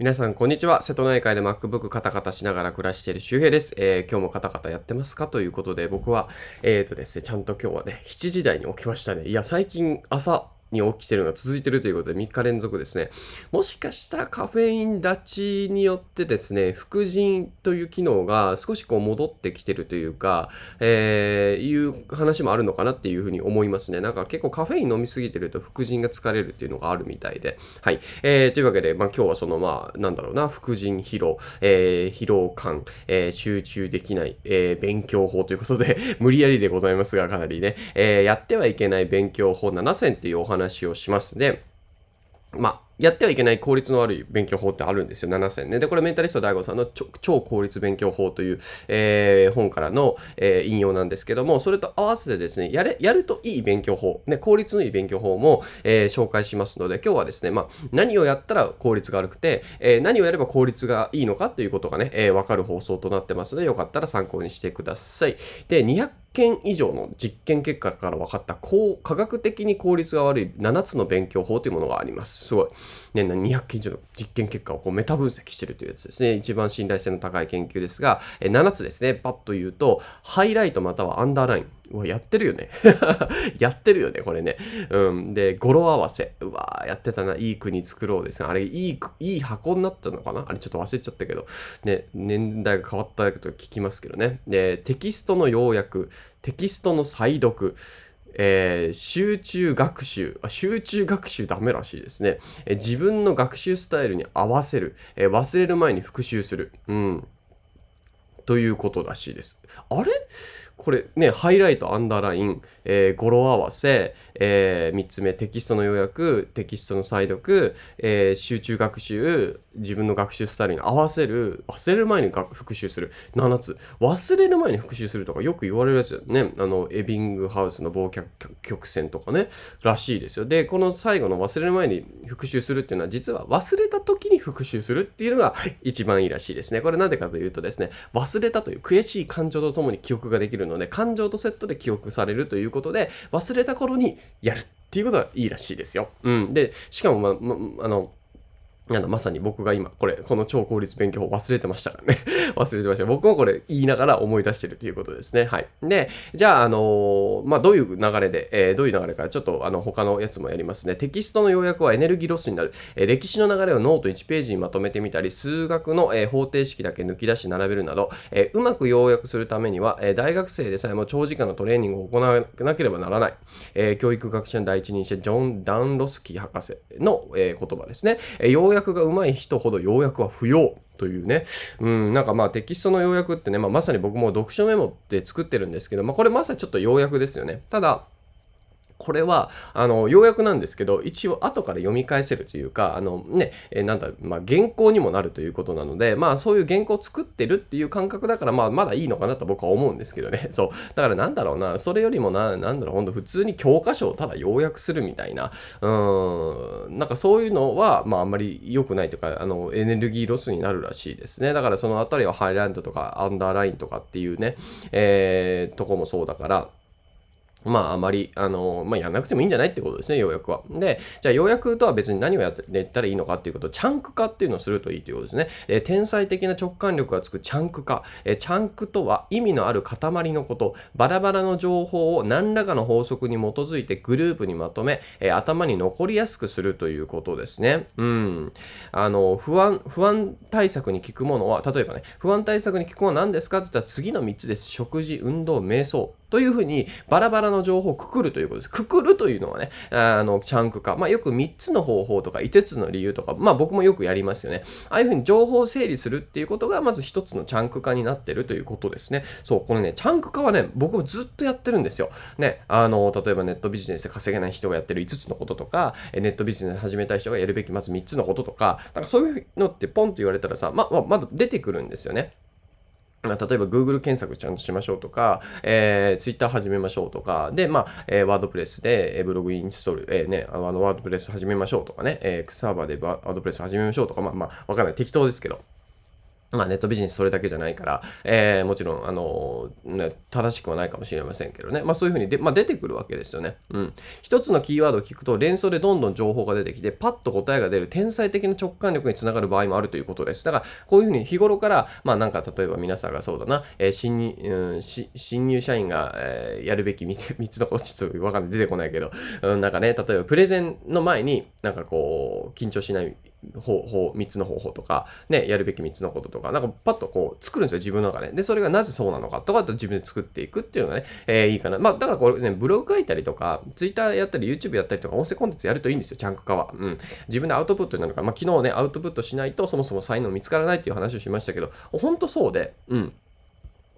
皆さん、こんにちは。瀬戸内海で MacBook カタカタしながら暮らしている周平です。えー、今日もカタカタやってますか？ということで、僕は、えっ、ー、とですね、ちゃんと今日はね、7時台に起きましたね。いや、最近朝、に起きてるのが続いてるということで3日連続ですね。もしかしたらカフェイン立ちによってですね、副腎という機能が少しこう戻ってきてるというか、えー、いう話もあるのかなっていうふうに思いますね。なんか結構カフェイン飲みすぎてると副腎が疲れるっていうのがあるみたいで。はい。えー、というわけで、まあ今日はそのまあ、なんだろうな、副腎疲労、えー、疲労感、えー、集中できない、えー、勉強法ということで 無理やりでございますが、かなりね、えー、やってはいけない勉強法7選っていうお話話をしますで、まあ、やってはいけない効率の悪い勉強法ってあるんですよ、7選ね。で、これメンタリスト DAIGO さんの超効率勉強法という、えー、本からの、えー、引用なんですけども、それと合わせてですね、やれ、やるといい勉強法、ね、効率のいい勉強法も、えー、紹介しますので、今日はですね、まあ、何をやったら効率が悪くて、え何をやれば効率がいいのかということがね、えわかる放送となってますので、よかったら参考にしてください。で、200件以上の実験結果から分かった科学的に効率が悪い7つの勉強法というものがあります。すごい。年内、200件以上の実験結果をこうメタ分析してるというやつですね。一番信頼性の高い研究ですが、7つですね。パッと言うと、ハイライトまたはアンダーライン。うわ、やってるよね。やってるよね、これね。うん。で、語呂合わせ。うわやってたな。いい国作ろうですね。あれ、いい、いい箱になったのかな？あれ、ちょっと忘れちゃったけど。ね、年代が変わったと聞きますけどね。で、テキストの要約、テキストの再読、えー、集中学習集中学習ダメらしいですね、えー、自分の学習スタイルに合わせる、えー、忘れる前に復習する。うん。ということらしいです。あれ？これね、ハイライト、アンダーライン、えー、語呂合わせ、えー、3つ目、テキストの要約、テキストの再読、えー、集中学習、自分の学習スタイルに合わせる、忘れる前に復習する、7つ。忘れる前に復習するとかよく言われるやつだよね。あの、エビングハウスの忘却曲線とかね、らしいですよ。で、この最後の忘れる前に復習するっていうのは、実は忘れた時に復習するっていうのが一番いいらしいですね。これなんでかというとですね、忘れたという悔しい感情情とともに記憶ができるので、感情とセットで記憶されるということで、忘れた頃にやるっていうことがいいらしいですよ。うん。で、しかも、ま、ま、あの、なんだ、まさに僕が今、これ、この超効率勉強法忘れてましたからね 忘れてました。僕もこれ言いながら思い出してるということですね。はい。で、じゃあ、あのー、まあ、どういう流れで、えー、どういう流れか、ちょっと、あの、他のやつもやりますね。テキストの要約はエネルギーロスになる。えー、歴史の流れをノート1ページにまとめてみたり、数学の、え方程式だけ抜き出し並べるなど、えうまく要約するためには、え大学生でさえも長時間のトレーニングを行わなければならない。え教育学者の第一人者、ジョン・ダンロスキー博士の、え言葉ですね。え要約が上手い人ほど要約は不要というね。うん、なんかまあテキストの要約ってね、まあ、まさに僕も読書メモって作ってるんですけど、まあこれまさにちょっと要約ですよね。ただ、これは、あの、要約なんですけど、一応後から読み返せるというか、あのね、え、なんだ、まあ、原稿にもなるということなので、まあ、そういう原稿を作ってるっていう感覚だから、まあ、まだいいのかなと僕は思うんですけどね。そう。だからなんだろうな、それよりもな、なんだろう、ほんと普通に教科書をただ要約するみたいな、うん、なんかそういうのは、まあ、あんまり良くないというか、あの、エネルギーロスになるらしいですね。だからそのあたりはハイランドとかアンダーラインとかっていうね、えー、とこもそうだから、まあ、あまり、あの、まあ、やんなくてもいいんじゃないってことですね、要約は。で、じゃあ、要約とは別に何をやってったらいいのかっていうこと、チャンク化っていうのをするといいということですね。えー、天才的な直感力がつくチャンク化。えー、チャンクとは意味のある塊のこと、バラバラの情報を何らかの法則に基づいてグループにまとめ、えー、頭に残りやすくするということですね。うん。あの、不安、不安対策に効くものは、例えばね、不安対策に効くものは何ですかって言ったら次の3つです。食事、運動、瞑想。というふうにバラバラの情報をくくるということです。くくるというのはね、あの、チャンク化。まあよく3つの方法とか5つの理由とか、まあ僕もよくやりますよね。ああいうふうに情報を整理するっていうことがまず1つのチャンク化になってるということですね。そう、このね、チャンク化はね、僕もずっとやってるんですよ。ね、あの、例えばネットビジネスで稼げない人がやってる5つのこととか、ネットビジネス始めたい人がやるべきまず3つのこととか、なんかそういうのってポンと言われたらさ、ま、ま、まだ出てくるんですよね。例えば Google 検索ちゃんとしましょうとか、えー、Twitter 始めましょうとか、で、まあ、えー、ワードプレスで、えー、ブログインストール、えー、ね、あの、ワードプレス始めましょうとかね、えー、サーバーでワードプレス始めましょうとか、まあ、まあ、わかんない。適当ですけど。まあネットビジネスそれだけじゃないから、えー、もちろん、あのね、正しくはないかもしれませんけどね。まあそういうふうにで、まあ、出てくるわけですよね。うん。一つのキーワードを聞くと連想でどんどん情報が出てきて、パッと答えが出る天才的な直感力につながる場合もあるということです。だから、こういうふうに日頃から、まあなんか例えば皆さんがそうだな、えー、新入、うん、新入社員が、えー、やるべき 3, 3 つのこと、ちょっとわかんない、出てこないけど、うん、なんかね、例えばプレゼンの前に、なんかこう、緊張しない方法、3つの方法とか、ね、やるべき3つのこととか、なんかパッとこう作るんですよ、自分の中で。で、それがなぜそうなのかとかと自分で作っていくっていうのがね、えー、いいかな。まあ、だからこれね、ブログ書いたりとか、ツイッターやったり、YouTube やったりとか、音声コンテンツやるといいんですよ、チャンク化は。うん。自分でアウトプットになるから、まあ、昨日ね、アウトプットしないとそもそも才能見つからないっていう話をしましたけど、ほんとそうで、うん。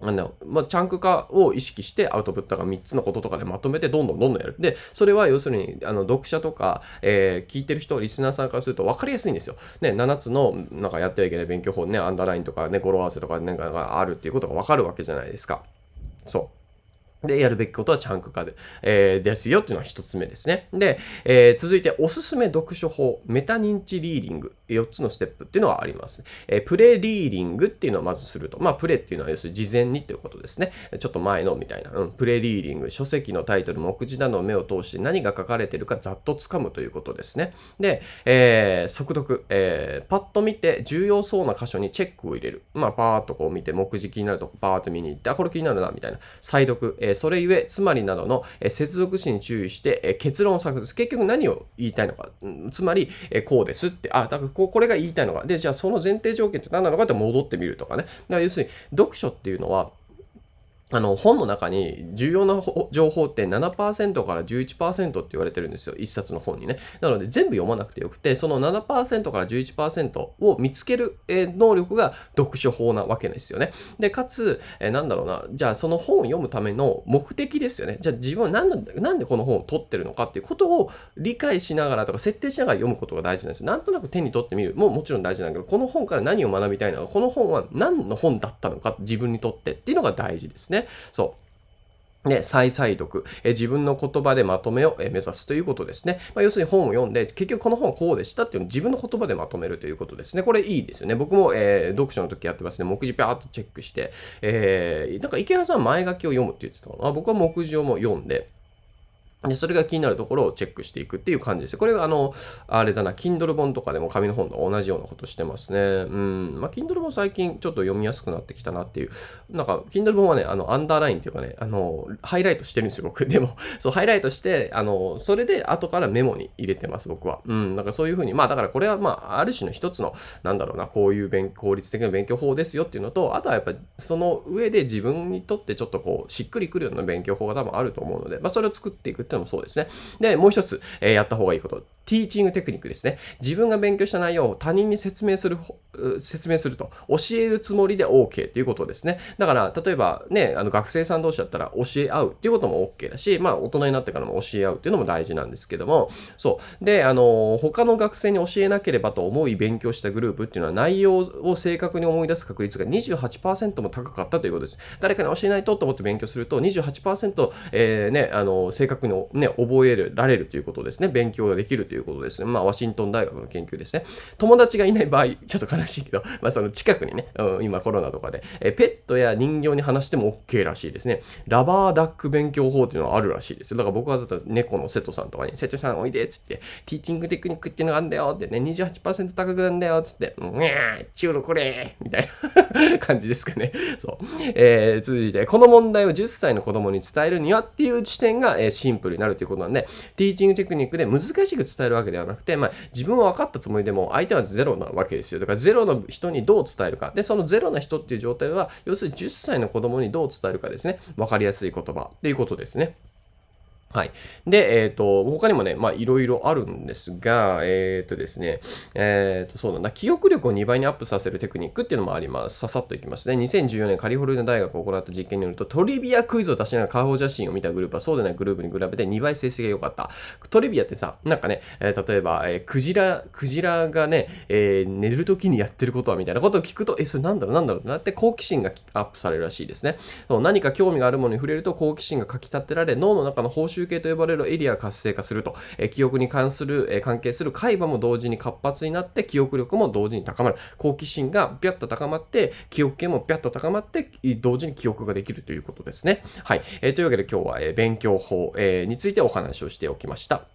あの、まあ、チャンク化を意識してアウトプットが3つのこととかでまとめてどんどんどんどんやる。で、それは要するに、あの、読者とか、えー、聞いてる人、リスナーさんからすると分かりやすいんですよ。ね、7つの、なんかやってはいけない勉強法ね、アンダーラインとかね、語呂合わせとかなんかがあるっていうことが分かるわけじゃないですか。そう。で、やるべきことはチャンク化で、えー、ですよっていうのは一つ目ですね。で、えー、続いておすすめ読書法、メタ認知リーディング、4つのステップっていうのはあります。えー、プレリーディングっていうのをまずすると。まあ、プレっていうのは要するに事前にということですね。ちょっと前のみたいな。うん、プレリーディング、書籍のタイトル、目次などを目を通して何が書かれてるかざっと掴むということですね。で、えー、速読、えー、パッと見て重要そうな箇所にチェックを入れる。まあ、パーッとこう見て、目次気になるとこパーッと見に行って、あ、これ気になるな、みたいな。再読、えー、それゆえ、つまりなどの接続詞に注意して結論を探す。結局何を言いたいのか。つまり、こうですって。あ、だからこれが言いたいのか。で、じゃあその前提条件って何なのかって戻ってみるとかね。だから要するに、読書っていうのは、あの本の中に重要な情報って7%から11%って言われてるんですよ。一冊の本にね。なので全部読まなくてよくて、その7%から11%を見つける能力が読書法なわけですよね。で、かつ、えなんだろうな、じゃあその本を読むための目的ですよね。じゃあ自分は何なんでこの本を取ってるのかっていうことを理解しながらとか設定しながら読むことが大事なんですよ。なんとなく手に取ってみるももちろん大事なんだけど、この本から何を学びたいのか、この本は何の本だったのか自分にとってっていうのが大事ですね。そう。ね、再再読、え自分の言葉でまとめを、え目指すということですね。まあ、要するに本を読んで、結局この本はこうでしたっていうのを自分の言葉でまとめるということですね。これいいですよね。僕も、えー、読書の時やってますね。目次ピャーっとチェックして、えー、なんか池原さん前書きを読むって言ってたかな。僕は目次をも読んで、で、それが気になるところをチェックしていくっていう感じです。これはあの、あれだな、Kindle 本とかでも紙の本と同じようなことしてますね。うん。まあ、Kindle 本最近ちょっと読みやすくなってきたなっていう。なんか、Kindle 本はね、あの、アンダーラインっていうかね、あの、ハイライトしてるんですよ、僕。でも、そう、ハイライトして、あの、それで後からメモに入れてます、僕は。うん。なんかそういうふうに、まあ、だからこれはまあ、ある種の一つの、なんだろうな、こういう勉効率的な勉強法ですよっていうのと、あとはやっぱり、その上で自分にとってちょっとこう、しっくりくるような勉強法が多分あると思うので、まあ、それを作っていくってのもそうですね。で、もう一つ、えー、やった方がいいこと。ティーチングテクニックですね。自分が勉強した内容を他人に説明する、説明すると、教えるつもりで OK ということですね。だから、例えばね、あの学生さん同士だったら教え合うっていうことも OK だし、まあ大人になってからも教え合うっていうのも大事なんですけども、そう。で、あの、他の学生に教えなければと思い勉強したグループっていうのは内容を正確に思い出す確率が28%も高かったということです。誰かに教えないとと思って勉強すると28%、えー、ね、あの、正確にね、覚えられるということですね。勉強ができるということですね。まあ、ワシントン大学の研究ですね。友達がいない場合、ちょっと悲しいけど、まあ、その近くにね、うん、今コロナとかで、えペットや人形に話しても OK らしいですね。ラバーダック勉強法っていうのはあるらしいですよ。だから僕はだったら猫の瀬戸さんとかに、瀬戸さんおいでっつって、ティーチングテクニックっていうのがあるんだよってね、28%高くなんだよっつって、うにゃー、チュールこれみたいな感じですかね。そう。えー、続いて、この問題を10歳の子供に伝えるにはっていう視点が、えー、シンプルになるということなんで、ティーチングテクニックで難しく伝伝えるわけではなくて、まあ、自分は分かったつもりでも相手はゼロなわけですよ。だからゼロの人にどう伝えるか。で、そのゼロな人っていう状態は、要するに10歳の子供にどう伝えるかですね。分かりやすい言葉っていうことですね。はい。で、えっ、ー、と、他にもね、まあ、いろいろあるんですが、えっ、ー、とですね、えっ、ー、と、そうだな、記憶力を2倍にアップさせるテクニックっていうのもあります。ささっといきますね。2014年カリフォルニア大学が行った実験によると、トリビアクイズを出しながら顔写真を見たグループはそうでないグループに比べて2倍成績が良かった。トリビアってさ、なんかね、え、例えば、え、クジラ、クジラがね、え、寝るときにやってることはみたいなことを聞くと、え、それなんだろうなんだろうってなって好奇心がアップされるらしいですね。そう何か興味があるものに触れると好奇心がかき立てられ、脳の中の報酬中継と呼ばれるエリア活性化すると、え記憶に関する、え関係する海馬も同時に活発になって記憶力も同時に高まる。好奇心がピャッと高まって記憶系もピャッと高まって同時に記憶ができるということですね。はい、え、というわけで今日は、え勉強法、えについてお話をしておきました。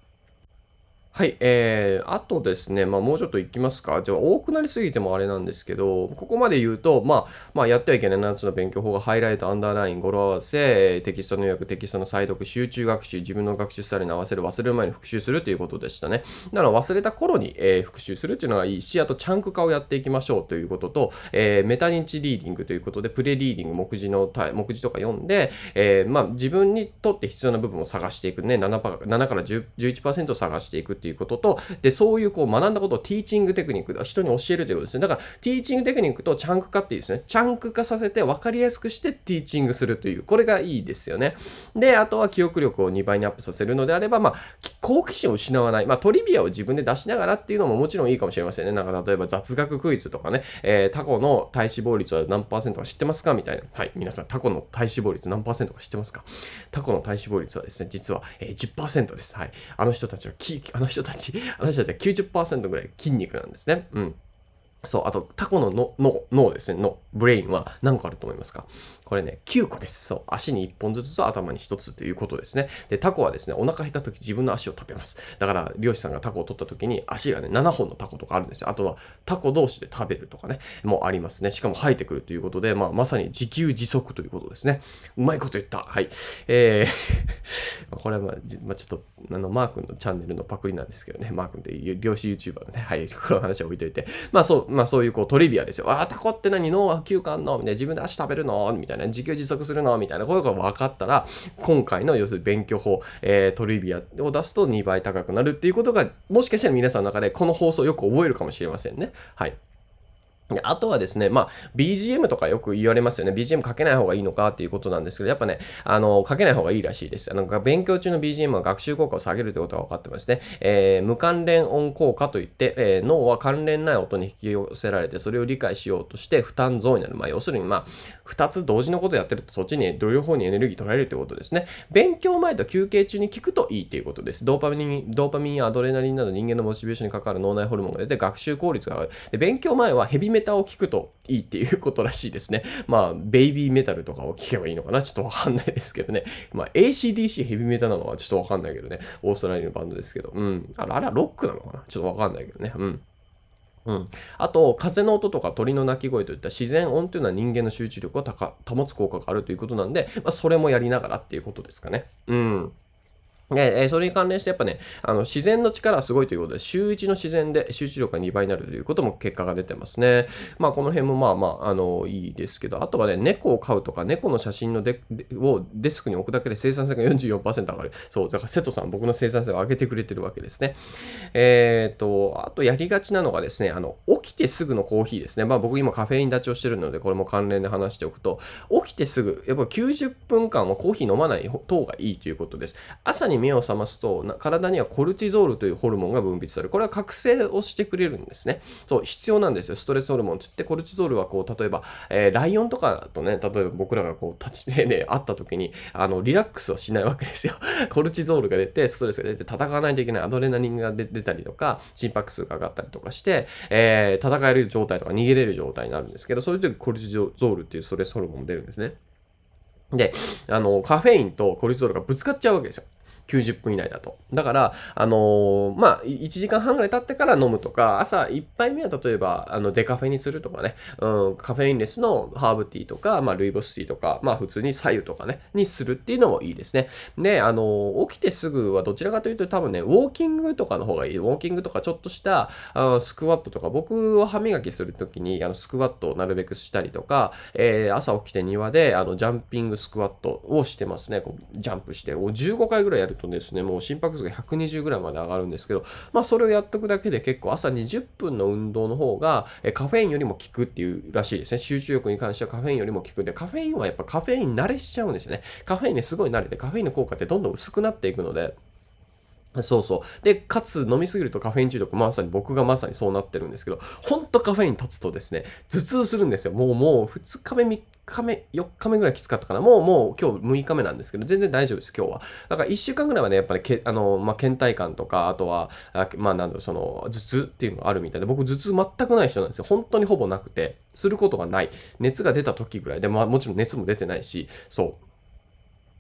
はい、えー、あとですね、まあ、もうちょっといきますか。じゃあ、多くなりすぎてもあれなんですけど、ここまで言うと、まあ、まあ、やってはいけない7つの勉強法がハイライト、アンダーライン、語呂合わせ、テキストの要約、テキストの再読、集中学習、自分の学習スタイルに合わせる、忘れる前に復習するということでしたね。だから忘れた頃に、えー、復習するっていうのがいいし、あと、チャンク化をやっていきましょうということと、えー、メタ認知リーディングということで、プレリーディング、目次の、目次とか読んで、えー、まあ、自分にとって必要な部分を探していくね、7, 7から11%を探していくっていうていうことと、で、そういうこう学んだことをティーチングテクニック、人に教えるということですね。だから、ティーチングテクニックとチャンク化っていうですね、チャンク化させて分かりやすくしてティーチングするという、これがいいですよね。で、あとは記憶力を2倍にアップさせるのであれば、まあ、好奇心を失わない。まあ、トリビアを自分で出しながらっていうのももちろんいいかもしれませんね。なんか、例えば雑学クイズとかね、えー、タコの体脂肪率は何パーセントか知ってますかみたいな。はい、皆さん、タコの体脂肪率何パーセントか知ってますか？タコの体脂肪率はですね、実は、えー、10%です。はい。あの人たちは、あの人人たち、あの人たちは90% 10%ぐらい筋肉なんですね。うん。そう、あと、タコの脳、脳ですね、脳、ブレインは何個あると思いますか？これね、9個です。そう、足に1本ずつと頭に1つということですね。で、タコはですね、お腹減った時自分の足を食べます。だから、漁師さんがタコを取った時に足がね、7本のタコとかあるんですよ。あとは、タコ同士で食べるとかね、もうありますね。しかも生えてくるということで、まあ、まさに自給自足ということですね。うまいこと言った。はい。えー これはまあ、まあ、ちょっと、あの、マー君のチャンネルのパクリなんですけどね、マー君っていう漁師 YouTuber のね、はい、この話は置いといて、まあそう、まあそういうこうトリビアですよ。ああ、タコって何？脳は9個あんのみたいな、自分で足食べるの？みたいな、自給自足するの？みたいなことが分かったら、今回の要するに勉強法、えー、トリビアを出すと2倍高くなるっていうことが、もしかしたら皆さんの中でこの放送よく覚えるかもしれませんね。はい。あとはですね、まあ、BGM とかよく言われますよね。BGM かけない方がいいのかっていうことなんですけど、やっぱね、あの、かけない方がいいらしいです。あの、勉強中の BGM は学習効果を下げるということが分かってますね。えー、無関連音効果といって、えー、脳は関連ない音に引き寄せられて、それを理解しようとして負担増になる。まあ、要するに、まあ、二つ同時のことやってると、そっちに両方にエネルギー取られるということですね。勉強前と休憩中に聞くといいということです。ドーパミン、ドーパミンやアドレナリンなど人間のモチベーションに関わる脳内ホルモンが出て学習効率が上がる。で、勉強前はヘビメタを聞くといいっていうことらしいですね。まあ、ベイビーメタルとかを聞けばいいのかな？ちょっとわかんないですけどね。まあ、ACDC ヘビメタなのはちょっとわかんないけどね。オーストラリアのバンドですけど。うん。あれ、あれはロックなのかな？ちょっとわかんないけどね。うん。うん、あと、風の音とか鳥の鳴き声といった自然音というのは人間の集中力を保つ効果があるということなんで、まあ、それもやりながらっていうことですかね。うん。で、えそれに関連してやっぱね、あの自然の力はすごいということで、週1の自然で集中力が2倍になるということも結果が出てますね。まあこの辺もまあまあ、あの、いいですけど、あとはね、猫を飼うとか、猫の写真のデをデスクに置くだけで生産性が44%上がる。そう、だから瀬戸さん、僕の生産性を上げてくれてるわけですね。えっ、ー、と、あとやりがちなのがですね、あの、起きてすぐのコーヒーですね。まあ僕今カフェイン立ちをしてるので、これも関連で話しておくと、起きてすぐ、やっぱ90分間はコーヒー飲まない方がいいということです。朝に目を覚ますと、体にはコルチゾールというホルモンが分泌される。これは覚醒をしてくれるんですね。そう、必要なんですよ。ストレスホルモンって言って、コルチゾールはこう、例えば、えー、ライオンとかとね、例えば僕らがこう、立ち、ね、会った時に、あの、リラックスはしないわけですよ。コルチゾールが出て、ストレスが出て、戦わないといけないアドレナリンが出たりとか、心拍数が上がったりとかして、えー、戦える状態とか逃げれる状態になるんですけど、そういう時コルチゾールっていうストレスホルモン出るんですね。で、あの、カフェインとコルチゾールがぶつかっちゃうわけですよ。90分以内だと。だから、あのー、まあ、1時間半ぐらい経ってから飲むとか、朝1杯目は例えば、あの、デカフェにするとかね、うん、カフェインレスのハーブティーとか、まあ、ルイボスティーとか、まあ、普通に左右とかね、にするっていうのもいいですね。で、あのー、起きてすぐはどちらかというと多分ね、ウォーキングとかの方がいい。ウォーキングとかちょっとした、あスクワットとか、僕は歯磨きするときに、あの、スクワットをなるべくしたりとか、えー、朝起きて庭で、あの、ジャンピングスクワットをしてますね。こうジャンプして、15回ぐらいやるとですね、もう心拍数が120ぐらいまで上がるんですけど、まあそれをやっとくだけで結構朝20分の運動の方がカフェインよりも効くっていうらしいですね。集中力に関してはカフェインよりも効くんで、カフェインはやっぱカフェイン慣れしちゃうんですよね。カフェインねすごい慣れて、カフェインの効果ってどんどん薄くなっていくので、そうそう。で、かつ飲みすぎるとカフェイン中毒、まさに僕がまさにそうなってるんですけど、ほんとカフェイン立つとですね、頭痛するんですよ。もうもう2日目、3日目、4日目ぐらいきつかったかな。もう、もう今日6日目なんですけど、全然大丈夫です、今日は。だから1週間ぐらいはね、やっぱりけ、あの、まあ、倦怠感とか、あとは、あまあ、なんだろう、その、頭痛っていうのがあるみたいで、僕、頭痛全くない人なんですよ。本当にほぼなくて、することがない。熱が出た時ぐらいで、まあ、もちろん熱も出てないし、そう。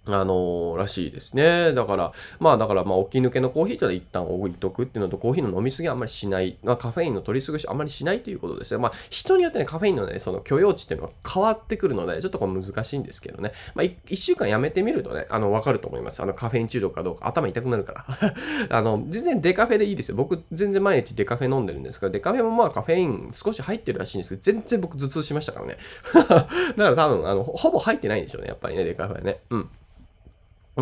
あの、らしいですね。だから、まあだから、まあ、起き抜けのコーヒーというのは一旦置いとくっていうのと、コーヒーの飲みすぎはあんまりしない、まあ、カフェインの取り過ごしあんまりしないということですね。まあ、人によってね、カフェインのね、その許容値っていうのは変わってくるので、ちょっとこれ難しいんですけどね。まあ、一週間やめてみるとね、あの、わかると思います。あの、カフェイン中毒かどうか、頭痛くなるから。あの、全然デカフェでいいですよ。僕、全然毎日デカフェ飲んでるんですけど、デカフェもまあカフェイン少し入ってるらしいんですけど、全然僕頭痛しましたからね。だから多分、あの、ほぼ入ってないんでしょうね、やっぱりね、デカフェね。うん。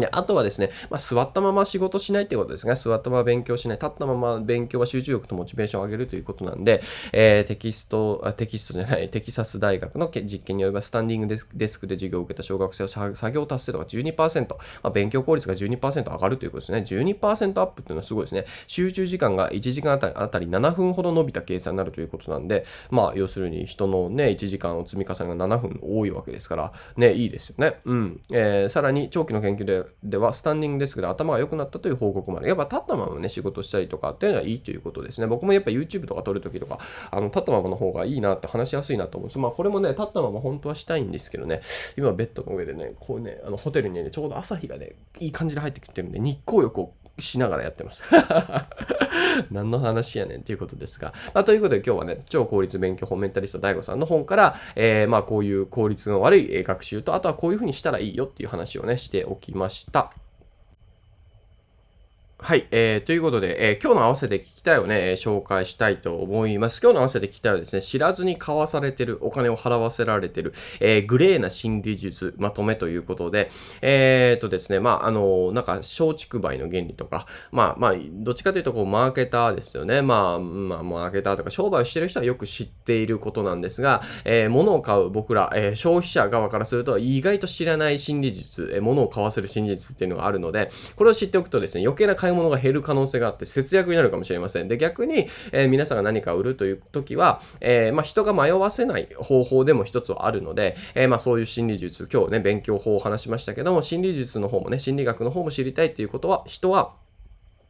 で、あとはですね、まあ、座ったまま仕事しないってことですね。座ったまま勉強しない。立ったまま勉強は集中力とモチベーションを上げるということなんで、えー、テキストあ、テキストじゃない、テキサス大学の実験によれば、スタンディングデスデスクで授業を受けた小学生は作業達成度が12%、まあ、勉強効率が12%上がるということですね。12%アップっていうのはすごいですね。集中時間が1時間あたりあたり7分ほど伸びた計算になるということなんで、まあ、要するに人のね、1時間を積み重ねが7分多いわけですから、ね、いいですよね。うん。えー、さらに、長期の研究ででは、スタンディングディングデスクで頭が良くなったという報告もある。やっぱ立ったままね、仕事したりとかっていうのはいいということですね。僕もやっぱ YouTube とか撮るときとか、あの、立ったままの方がいいなって話しやすいなと思うんです。まあこれもね、立ったまま本当はしたいんですけどね、今ベッドの上でね、こうね、あのホテルにね、ちょうど朝日がね、いい感じで入ってきてるんで、日光浴をしながらやってます。何の話やねんということですが。まあ、ということで今日はね、超効率勉強法メンタリスト DAIGO さんの本から、えー、まあこういう効率の悪い学習と、あとはこういうふうにしたらいいよっていう話をね、しておきました。はい、えー、ということで、えー、今日の合わせて聞きたいをね、えー、紹介したいと思います。今日の合わせて聞きたいはですね、知らずに買わされてる、お金を払わせられてる、えー、グレーな心理術まとめということで、えー、とですね、まあ、あの、なんか、松竹梅の原理とか、まあ、まあ、どっちかというと、こう、マーケターですよね。まあ、まあ、マーケターとか、商売をしてる人はよく知っていることなんですが、えー、物を買う僕ら、えー、消費者側からすると、意外と知らない心理術、えー、物を買わせる心理術っていうのがあるので、これを知っておくとですね、余計な買い物が減る可能性があって節約になるかもしれません。で、逆に、えー、皆さんが何か売るという時は、えー、まあ、人が迷わせない方法でも一つはあるので、えー、まあ、そういう心理術、今日ね、勉強法を話しましたけども、心理術の方もね、心理学の方も知りたいっていうことは、人は、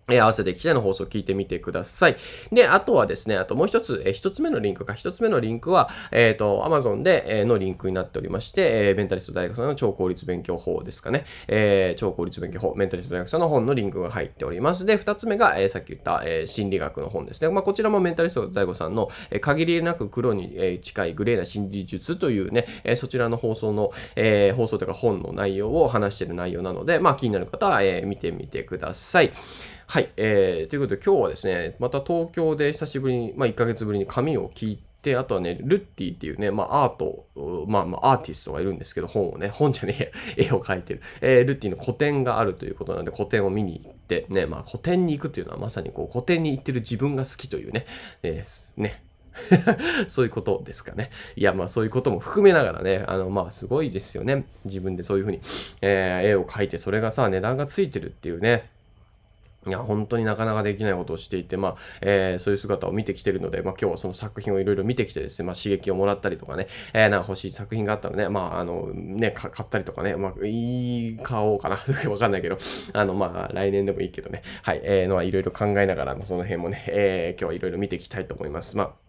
え合わせてきての放送を聞いてみてください。で、あとはですね、あともう一つ、え、一つ目のリンクか、一つ目のリンクは、えっ、ー、と、Amazon で、えー、のリンクになっておりまして、えー、メンタリスト大学さんの超効率勉強法ですかね。えー、超効率勉強法、メンタリスト大学さんの本のリンクが入っております。で、二つ目が、えー、さっき言った、えー、心理学の本ですね。まあ、こちらもメンタリスト大学さんの、えー、限りなく黒に、近いグレーな心理術というね、えー、そちらの放送の、えー、放送というか本の内容を話している内容なので、まあ、気になる方は、えー、見てみてください。はい、えー、ということで今日はですね、また東京で久しぶりに、まあ1ヶ月ぶりに髪を切って、あとはね、ルッティっていうね、まあアート、まあまあアーティストがいるんですけど、本をね、本じゃねえ、絵を描いてる、えー、ルッティの個展があるということなので、個展を見に行って、ね、まあ個展に行くっていうのはまさにこう、個展に行ってる自分が好きというね、えー、ね、そういうことですかね。いや、まあそういうことも含めながらね、あの、まあすごいですよね。自分でそういうふうに、えー、絵を描いて、それがさ、値段がついてるっていうね。いや、本当になかなかできないことをしていて、まあ、えー、そういう姿を見てきてるので、まあ今日はその作品をいろいろ見てきてですね、まあ刺激をもらったりとかね、えー、なんか欲しい作品があったらね、まああの、ね、買ったりとかね、まあ、いい買おうかな。わかんないけど、あの、まあ来年でもいいけどね、はい、えー、のはいろいろ考えながら、まあ、その辺もね、えー、今日はいろいろ見ていきたいと思います。まあ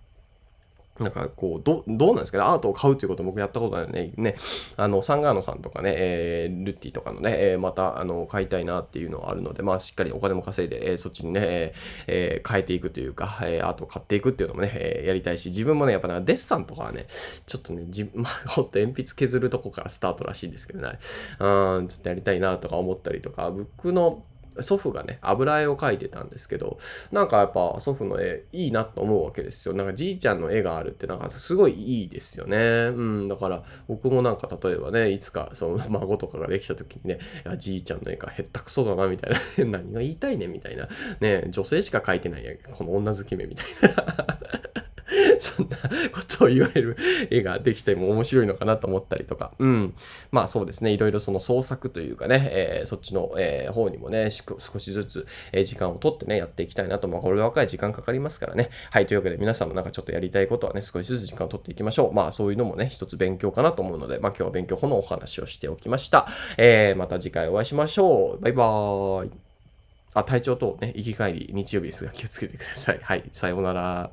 なんかこう、ど、どうなんですかね？アートを買うということ僕やったことないね。ね。あの、サンガーノさんとかね、えー、ルッティとかのね、えー、また、あの、買いたいなっていうのはあるので、まあ、しっかりお金も稼いで、えー、そっちにね、えー、変えていくというか、えー、アートを買っていくっていうのもね、えー、やりたいし、自分もね、やっぱね、デッサンとかはね、ちょっとね、じ、まあ、ほんと鉛筆削るとこからスタートらしいんですけどね、うん、ちょっとやりたいなとか思ったりとか、僕の、祖父がね、油絵を描いてたんですけど、なんかやっぱ祖父の絵いいなと思うわけですよ。なんかじいちゃんの絵があるってなんかすごいいいですよね。うん、だから僕もなんか例えばね、いつかその 孫とかができた時にね、いやじいちゃんの絵がへったくそだなみたいな、何が言いたいねみたいな、ね、女性しか描いてないやこの女好き目みたいな そんなことを言われる絵ができても面白いのかなと思ったりとか。うん。まあそうですね。いろいろその創作というかね、えー、そっちの、えー、方にもね、少しずつ、え、時間をとってね、やっていきたいなと。まあこれ若い時間かかりますからね。はい。というわけで皆さんもなんかちょっとやりたいことはね、少しずつ時間をとっていきましょう。まあそういうのもね、一つ勉強かなと思うので、まあ今日は勉強法のお話をしておきました。えー、また次回お会いしましょう。バイバーイ。あ、体調とね、生き返り、日曜日ですが気をつけてください。はい。さようなら。